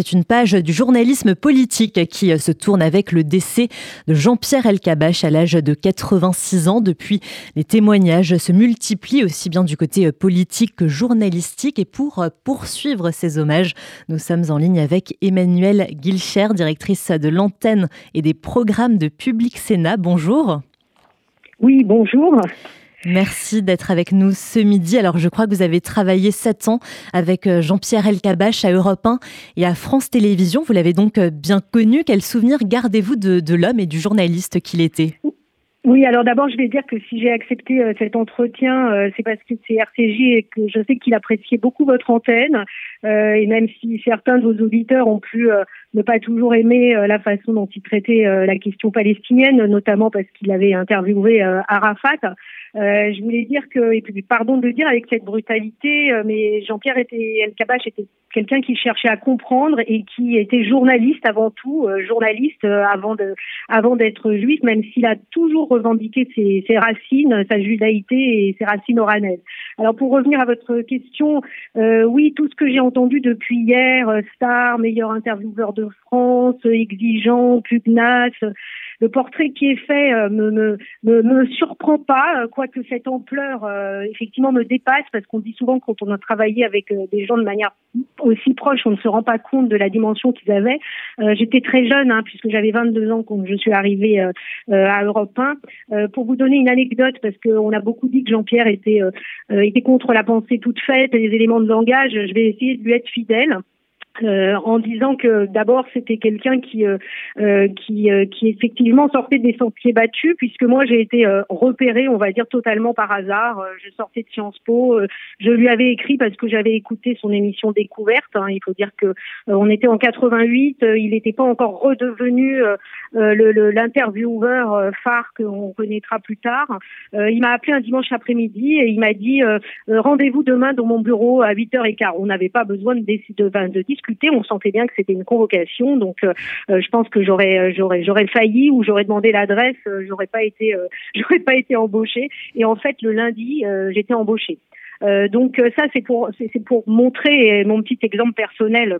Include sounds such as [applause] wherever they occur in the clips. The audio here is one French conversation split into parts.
c'est une page du journalisme politique qui se tourne avec le décès de Jean-Pierre Elkabach à l'âge de 86 ans. Depuis, les témoignages se multiplient aussi bien du côté politique que journalistique. Et pour poursuivre ces hommages, nous sommes en ligne avec Emmanuelle Guilcher, directrice de l'antenne et des programmes de Public Sénat. Bonjour. Oui, bonjour. Merci d'être avec nous ce midi. Alors, je crois que vous avez travaillé sept ans avec euh, Jean-Pierre Elkabach à Europe 1 et à France Télévisions. Vous l'avez donc euh, bien connu. Quel souvenir gardez-vous de, l'homme et du journaliste qu'il était? Oui, alors d'abord, je vais dire que si j'ai accepté euh, cet entretien, c'est parce que c'est RCJ et que je sais qu'il appréciait beaucoup votre antenne. et même si certains de vos auditeurs ont pu ne pas toujours aimer la façon dont il traitait la question palestinienne, notamment parce qu'il avait interviewé Arafat. Euh, je voulais dire que, et puis pardon de le dire avec cette brutalité, euh, mais Jean-Pierre était, El Kabash était quelqu'un qui cherchait à comprendre et qui était journaliste avant tout, euh, journaliste avant de, avant d'être juif, même s'il a toujours revendiqué ses, ses, racines, sa judaïté et ses racines oranaises. Alors pour revenir à votre question, oui, tout ce que j'ai entendu depuis hier, star, meilleur intervieweur de France, exigeant, pugnace, le portrait qui est fait euh, me, me, me, surprend pas, euh, quoique cette ampleur euh, effectivement me dépasse, parce qu'on dit souvent quand on a travaillé avec des gens de manière aussi proche, on ne se rend pas compte de la dimension qu'ils avaient. J'étais très jeune, hein, puisque j'avais 22 ans quand je suis arrivée à Europe 1. pour vous donner une anecdote, parce qu'on a beaucoup dit que Jean-Pierre était, était contre la pensée toute faite, les éléments de langage, je vais essayer de lui être fidèle. Euh, en disant que d'abord c'était quelqu'un qui euh, euh, qui qui effectivement sortait des sentiers battus puisque moi j'ai été repérée on va dire totalement par hasard. Je sortais de Sciences Po je lui avais écrit parce que j'avais écouté son émission découverte hein. il faut dire que on était en 88 il n'était pas encore redevenu l'intervieweur phare qu'on connaîtra plus tard. Il m'a appelé un dimanche après-midi et il m'a dit rendez-vous demain dans mon bureau à 8h15 on n'avait pas besoin de, de, de discuter on sentait bien que c'était une convocation, donc euh, euh, je pense que j'aurais euh, j'aurais failli ou j'aurais demandé l'adresse, j'aurais pas été [laughs] pas été embauchée. Et en fait, le lundi, j'étais embauchée. donc ça, c'est pour montrer mon petit exemple personnel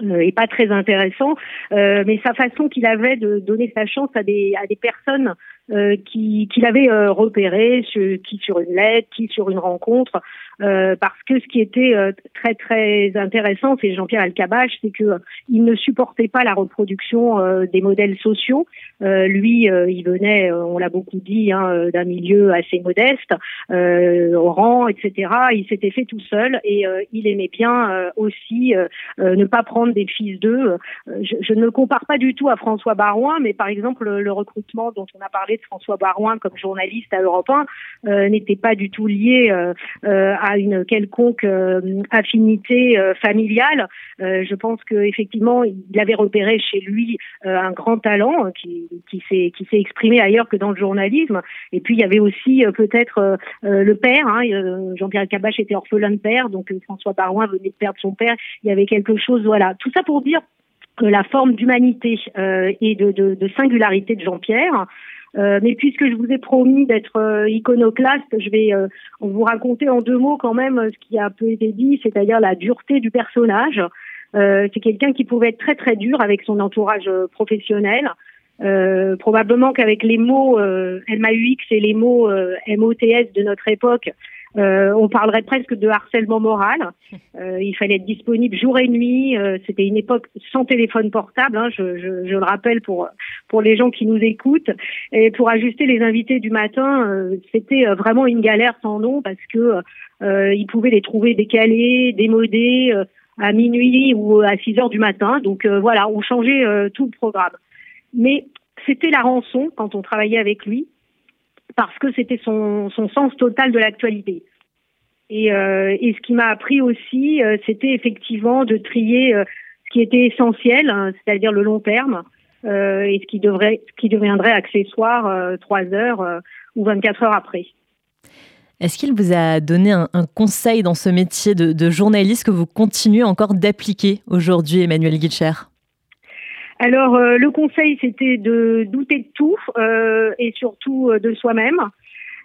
est pas très intéressant, mais sa façon qu'il avait de donner sa chance à des personnes euh, qui qu'il avait euh, repéré, qui sur une lettre, qui sur une rencontre, euh, parce que ce qui était euh, très très intéressant, c'est Jean-Pierre Alcabache, c'est que il ne supportait pas la reproduction des modèles sociaux. lui, il venait, on l'a beaucoup dit, hein, d'un milieu assez modeste, au rang, etc. Il s'était fait tout seul et il aimait bien aussi ne pas prendre des fils d'eux. Je, je, ne compare pas du tout à François Barouin, mais par exemple le recrutement dont on a parlé de François Barouin comme journaliste à Europe 1 euh, n'était pas du tout lié euh, euh, à une quelconque affinité familiale. je pense que effectivement, il avait repéré chez lui un grand talent qui, s'est exprimé ailleurs que dans le journalisme. Et puis il y avait aussi peut-être le père. Hein, Jean-Pierre Cabache était orphelin de père, donc François Barouin venait de perdre son père. Il y avait quelque chose, voilà. Tout ça pour dire la forme d'humanité et de, de, de, singularité de Jean-Pierre euh, mais puisque je vous ai promis d'être euh, iconoclaste, je vais euh, vous raconter en deux mots quand même ce qui a un peu été dit, c'est-à-dire la dureté du personnage. c'est quelqu'un qui pouvait être très très dur avec son entourage professionnel. probablement qu'avec les mots MAUX et les mots MOTS de notre époque, euh, on parlerait presque de harcèlement moral. Euh, il fallait être disponible jour et nuit. Euh, c'était une époque sans téléphone portable. Hein, je, le rappelle pour pour les gens qui nous écoutent. Et pour ajuster les invités du matin, euh, c'était vraiment une galère sans nom parce que ils pouvaient les trouver décalés, démodés à minuit ou à 6 heures du matin. Donc voilà, on changeait tout le programme. Mais c'était la rançon quand on travaillait avec lui parce que c'était son, son, sens total de l'actualité. Et, euh, et, ce qui m'a appris aussi, euh, c'était effectivement de trier euh, ce qui était essentiel, hein, c'est-à-dire le long terme, et ce qui, devrait, ce qui deviendrait accessoire trois heures ou 24 heures après. Est-ce qu'il vous a donné un, un, conseil dans ce métier de, de journaliste que vous continuez encore d'appliquer aujourd'hui, Emmanuel Guilcher alors, euh, le conseil, c'était de douter de tout euh, et surtout euh, de soi-même.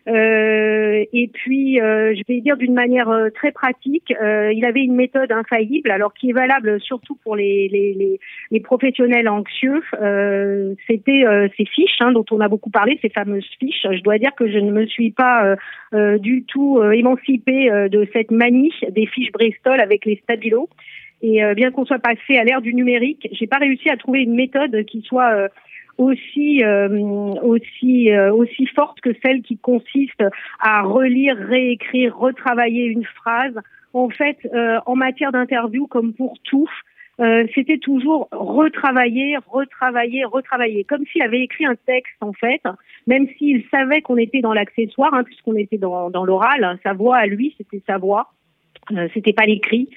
Euh, et puis, je vais dire d'une manière très pratique, il avait une méthode infaillible, alors qui est valable surtout pour les professionnels anxieux. C'était ces fiches hein, dont on a beaucoup parlé, ces fameuses fiches. Je dois dire que je ne me suis pas du tout émancipée de cette manie des fiches Bristol avec les stabilos. Et bien qu'on soit passé à l'ère du numérique, j'ai pas réussi à trouver une méthode qui soit aussi euh, aussi euh, aussi forte que celle qui consiste à relire, réécrire, retravailler une phrase. En fait, euh, en matière d'interview, comme pour tout, c'était toujours retravailler, retravailler, retravailler, comme s'il avait écrit un texte en fait, même s'il savait qu'on était dans l'accessoire, hein, puisqu'on était dans, dans l'oral, sa voix à lui, c'était sa voix, c'était pas l'écrit.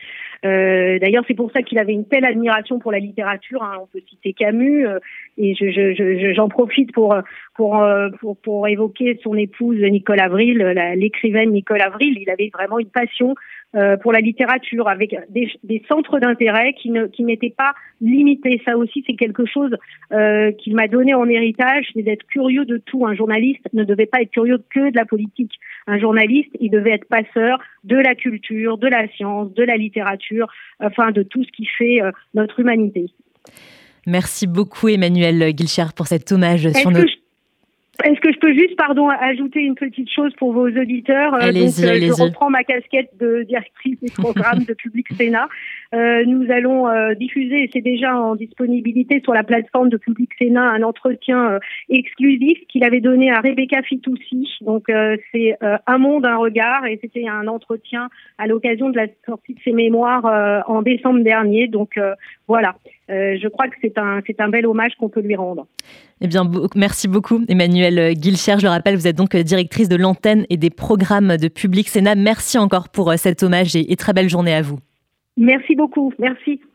Euh, D'ailleurs, c'est pour ça qu'il avait une telle admiration pour la littérature. Hein. On peut citer Camus, euh, et j'en je, je, profite pour, pour, euh, pour, pour évoquer son épouse Nicole Avril, l'écrivaine Nicole Avril. Il avait vraiment une passion euh, pour la littérature, avec des, des centres d'intérêt qui ne qui n'étaient pas limités. Ça aussi, c'est quelque chose euh, qu'il m'a donné en héritage, c'est d'être curieux de tout. Un journaliste ne devait pas être curieux que de la politique. Un journaliste, il devait être passeur de la culture, de la science, de la littérature, enfin de tout ce qui fait euh, notre humanité. Merci beaucoup Emmanuel Guilchard pour cet hommage sur nos... Est-ce que je peux juste, pardon, ajouter une petite chose pour vos auditeurs euh, allez Donc, euh, je reprends ma casquette de directrice des programmes de Public Sénat. Euh, nous allons euh, diffuser, et c'est déjà en disponibilité sur la plateforme de Public Sénat, un entretien exclusif qu'il avait donné à Rebecca Fitoussi. Donc, c'est Un monde, un regard, et c'était un entretien à l'occasion de la sortie de ses mémoires en décembre dernier. Donc, voilà. je crois que c'est un, c'est un bel hommage qu'on peut lui rendre. Eh bien, merci beaucoup, Emmanuel Guilcher. Je le rappelle, vous êtes donc directrice de l'antenne et des programmes de Public Sénat. Merci encore pour euh, cet hommage et, et très belle journée à vous. Merci beaucoup. Merci.